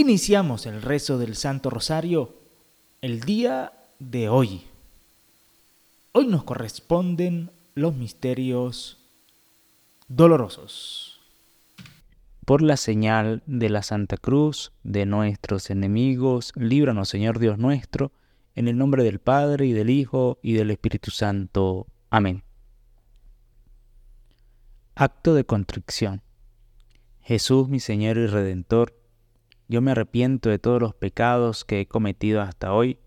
Iniciamos el rezo del Santo Rosario el día de hoy. Hoy nos corresponden los misterios dolorosos. Por la señal de la Santa Cruz de nuestros enemigos, líbranos Señor Dios nuestro, en el nombre del Padre y del Hijo y del Espíritu Santo. Amén. Acto de contrición. Jesús, mi Señor y Redentor, yo me arrepiento de todos los pecados que he cometido hasta hoy,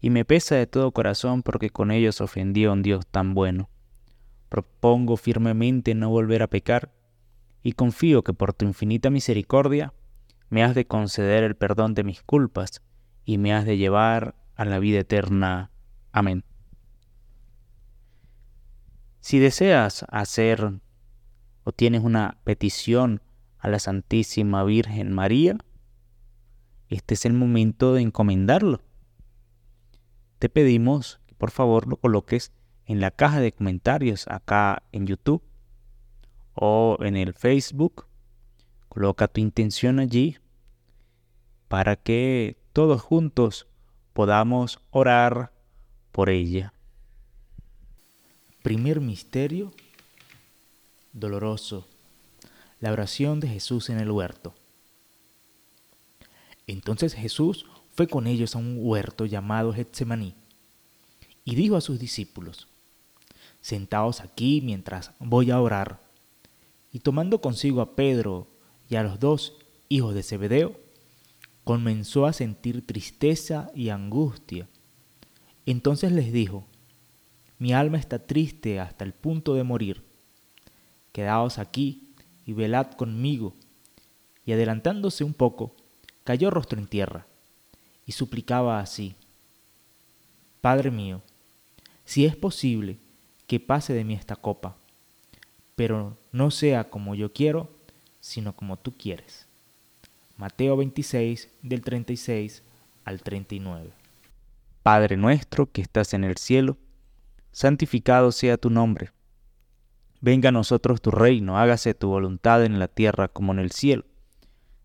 y me pesa de todo corazón porque con ellos ofendí a un Dios tan bueno. Propongo firmemente no volver a pecar, y confío que por tu infinita misericordia me has de conceder el perdón de mis culpas y me has de llevar a la vida eterna. Amén. Si deseas hacer o tienes una petición a la Santísima Virgen María, este es el momento de encomendarlo. Te pedimos que por favor lo coloques en la caja de comentarios acá en YouTube o en el Facebook. Coloca tu intención allí para que todos juntos podamos orar por ella. Primer misterio doloroso. La oración de Jesús en el huerto. Entonces Jesús fue con ellos a un huerto llamado Getsemaní y dijo a sus discípulos, Sentaos aquí mientras voy a orar. Y tomando consigo a Pedro y a los dos hijos de Zebedeo, comenzó a sentir tristeza y angustia. Entonces les dijo, Mi alma está triste hasta el punto de morir. Quedaos aquí y velad conmigo. Y adelantándose un poco, cayó rostro en tierra y suplicaba así, Padre mío, si es posible que pase de mí esta copa, pero no sea como yo quiero, sino como tú quieres. Mateo 26 del 36 al 39. Padre nuestro que estás en el cielo, santificado sea tu nombre. Venga a nosotros tu reino, hágase tu voluntad en la tierra como en el cielo.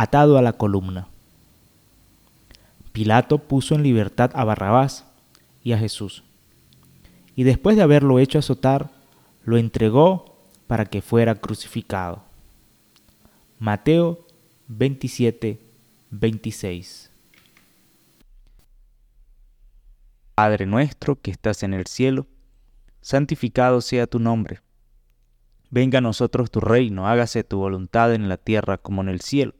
atado a la columna. Pilato puso en libertad a Barrabás y a Jesús, y después de haberlo hecho azotar, lo entregó para que fuera crucificado. Mateo 27, 26. Padre nuestro que estás en el cielo, santificado sea tu nombre. Venga a nosotros tu reino, hágase tu voluntad en la tierra como en el cielo.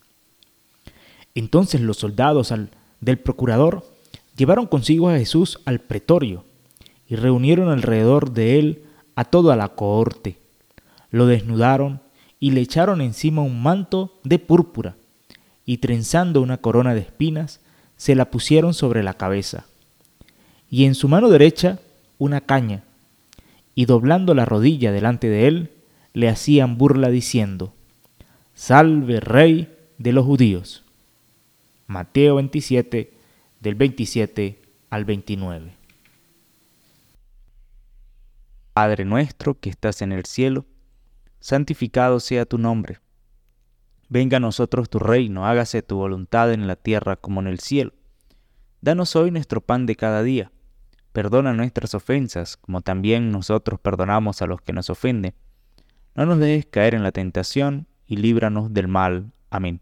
Entonces los soldados del procurador Llevaron consigo a Jesús al pretorio y reunieron alrededor de él a toda la cohorte. Lo desnudaron y le echaron encima un manto de púrpura y trenzando una corona de espinas, se la pusieron sobre la cabeza. Y en su mano derecha una caña, y doblando la rodilla delante de él, le hacían burla diciendo, Salve Rey de los judíos. Mateo 27, del 27 al 29. Padre nuestro que estás en el cielo, santificado sea tu nombre. Venga a nosotros tu reino, hágase tu voluntad en la tierra como en el cielo. Danos hoy nuestro pan de cada día. Perdona nuestras ofensas, como también nosotros perdonamos a los que nos ofenden. No nos dejes caer en la tentación y líbranos del mal. Amén.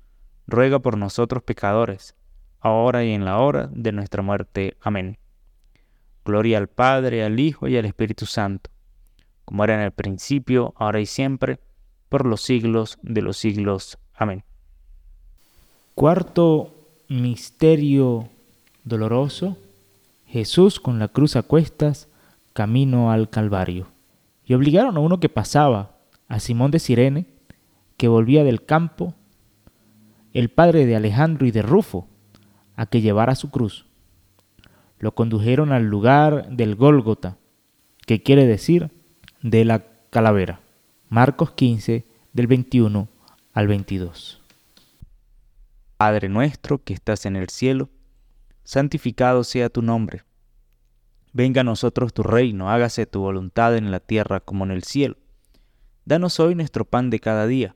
ruega por nosotros pecadores, ahora y en la hora de nuestra muerte. Amén. Gloria al Padre, al Hijo y al Espíritu Santo, como era en el principio, ahora y siempre, por los siglos de los siglos. Amén. Cuarto misterio doloroso, Jesús con la cruz a cuestas, camino al Calvario. Y obligaron a uno que pasaba, a Simón de Sirene, que volvía del campo, el padre de Alejandro y de Rufo, a que llevara su cruz lo condujeron al lugar del Gólgota, que quiere decir de la calavera. Marcos 15, del 21 al 22. Padre nuestro que estás en el cielo, santificado sea tu nombre. Venga a nosotros tu reino, hágase tu voluntad en la tierra como en el cielo. Danos hoy nuestro pan de cada día.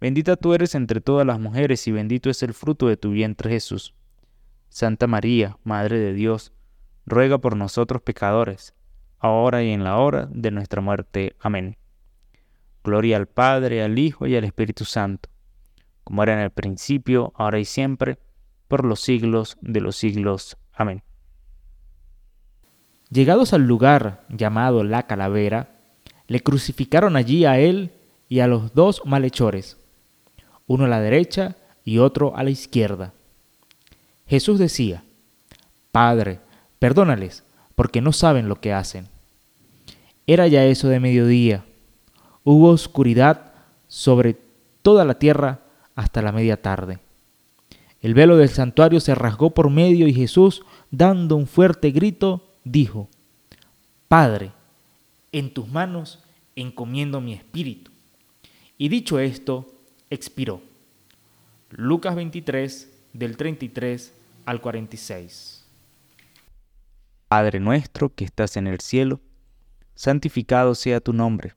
Bendita tú eres entre todas las mujeres y bendito es el fruto de tu vientre Jesús. Santa María, Madre de Dios, ruega por nosotros pecadores, ahora y en la hora de nuestra muerte. Amén. Gloria al Padre, al Hijo y al Espíritu Santo, como era en el principio, ahora y siempre, por los siglos de los siglos. Amén. Llegados al lugar llamado la calavera, le crucificaron allí a él y a los dos malhechores, uno a la derecha y otro a la izquierda. Jesús decía, Padre, perdónales, porque no saben lo que hacen. Era ya eso de mediodía Hubo oscuridad sobre toda la tierra hasta la media tarde. El velo del santuario se rasgó por medio y Jesús, dando un fuerte grito, dijo, Padre, en tus manos encomiendo mi espíritu. Y dicho esto, expiró. Lucas 23, del 33 al 46. Padre nuestro que estás en el cielo, santificado sea tu nombre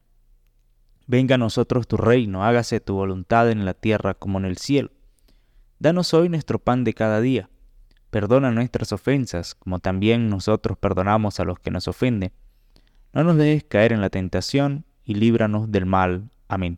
Venga a nosotros tu reino, hágase tu voluntad en la tierra como en el cielo. Danos hoy nuestro pan de cada día. Perdona nuestras ofensas, como también nosotros perdonamos a los que nos ofenden. No nos dejes caer en la tentación, y líbranos del mal. Amén.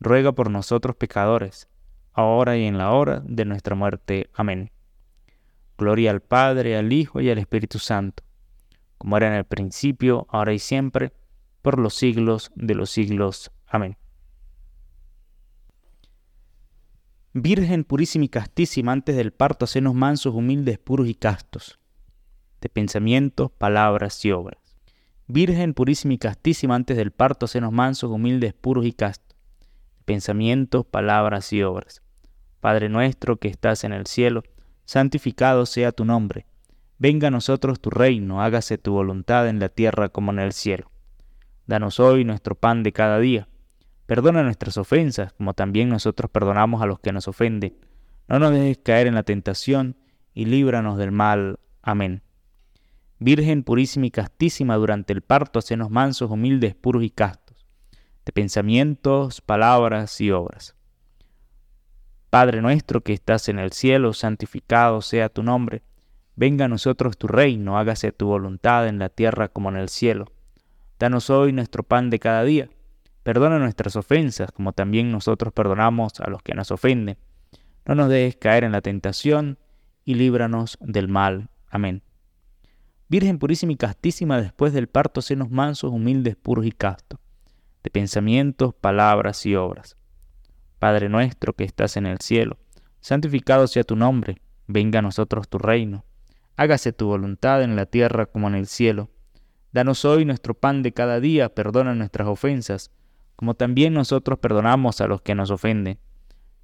ruega por nosotros pecadores, ahora y en la hora de nuestra muerte. Amén. Gloria al Padre, al Hijo y al Espíritu Santo, como era en el principio, ahora y siempre, por los siglos de los siglos. Amén. Virgen purísima y castísima antes del parto, senos mansos, humildes, puros y castos de pensamientos, palabras y obras. Virgen purísima y castísima antes del parto, senos mansos, humildes, puros y castos, pensamientos, palabras y obras. Padre nuestro que estás en el cielo, santificado sea tu nombre. Venga a nosotros tu reino, hágase tu voluntad en la tierra como en el cielo. Danos hoy nuestro pan de cada día. Perdona nuestras ofensas, como también nosotros perdonamos a los que nos ofenden. No nos dejes caer en la tentación, y líbranos del mal. Amén. Virgen purísima y castísima durante el parto, senos mansos, humildes, puros y castos, de pensamientos, palabras y obras. Padre nuestro que estás en el cielo, santificado sea tu nombre. Venga a nosotros tu reino, hágase tu voluntad en la tierra como en el cielo. Danos hoy nuestro pan de cada día. Perdona nuestras ofensas, como también nosotros perdonamos a los que nos ofenden. No nos dejes caer en la tentación, y líbranos del mal. Amén. Virgen purísima y castísima después del parto, senos mansos, humildes, puros y castos, de pensamientos, palabras y obras. Padre nuestro que estás en el cielo, santificado sea tu nombre, venga a nosotros tu reino, hágase tu voluntad en la tierra como en el cielo. Danos hoy nuestro pan de cada día, perdona nuestras ofensas, como también nosotros perdonamos a los que nos ofenden.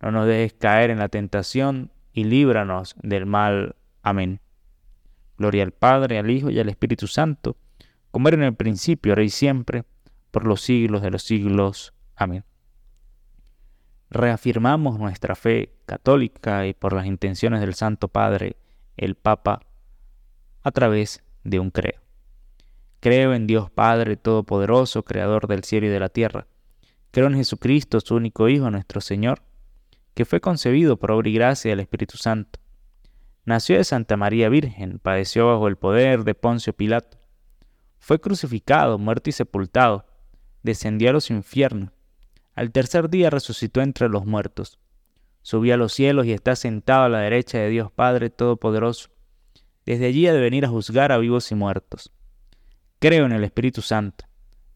No nos dejes caer en la tentación y líbranos del mal. Amén. Gloria al Padre, al Hijo y al Espíritu Santo, como era en el principio, ahora y siempre, por los siglos de los siglos. Amén. Reafirmamos nuestra fe católica y por las intenciones del Santo Padre, el Papa, a través de un creo. Creo en Dios Padre Todopoderoso, Creador del cielo y de la tierra. Creo en Jesucristo, su único Hijo, nuestro Señor, que fue concebido por obra y gracia del Espíritu Santo Nació de Santa María Virgen, padeció bajo el poder de Poncio Pilato. Fue crucificado, muerto y sepultado. Descendió a los infiernos. Al tercer día resucitó entre los muertos. Subió a los cielos y está sentado a la derecha de Dios Padre Todopoderoso. Desde allí ha de venir a juzgar a vivos y muertos. Creo en el Espíritu Santo,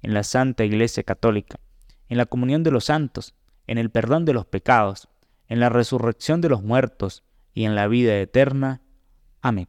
en la Santa Iglesia Católica, en la comunión de los santos, en el perdón de los pecados, en la resurrección de los muertos, y en la vida eterna. Amén.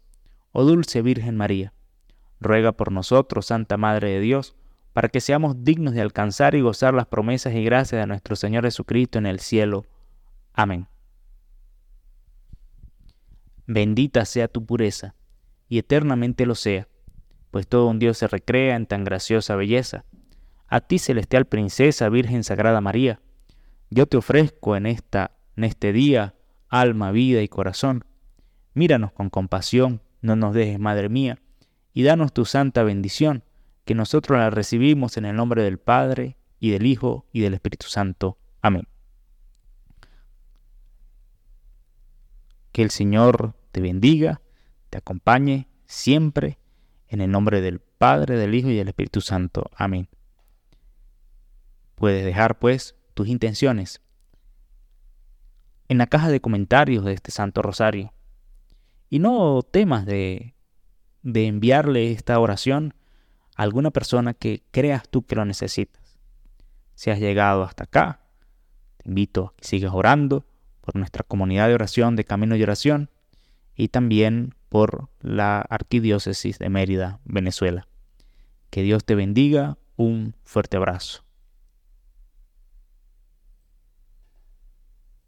oh dulce Virgen María, ruega por nosotros, Santa Madre de Dios, para que seamos dignos de alcanzar y gozar las promesas y gracias de nuestro Señor Jesucristo en el cielo. Amén. Bendita sea tu pureza, y eternamente lo sea, pues todo un Dios se recrea en tan graciosa belleza. A ti, celestial princesa, Virgen Sagrada María, yo te ofrezco en esta en este día alma, vida y corazón. Míranos con compasión, no nos dejes, Madre mía, y danos tu santa bendición, que nosotros la recibimos en el nombre del Padre, y del Hijo, y del Espíritu Santo. Amén. Que el Señor te bendiga, te acompañe siempre, en el nombre del Padre, del Hijo y del Espíritu Santo. Amén. Puedes dejar pues tus intenciones en la caja de comentarios de este Santo Rosario. Y no temas de, de enviarle esta oración a alguna persona que creas tú que lo necesitas. Si has llegado hasta acá, te invito a que sigas orando por nuestra comunidad de oración de Camino de Oración y también por la Arquidiócesis de Mérida, Venezuela. Que Dios te bendiga. Un fuerte abrazo.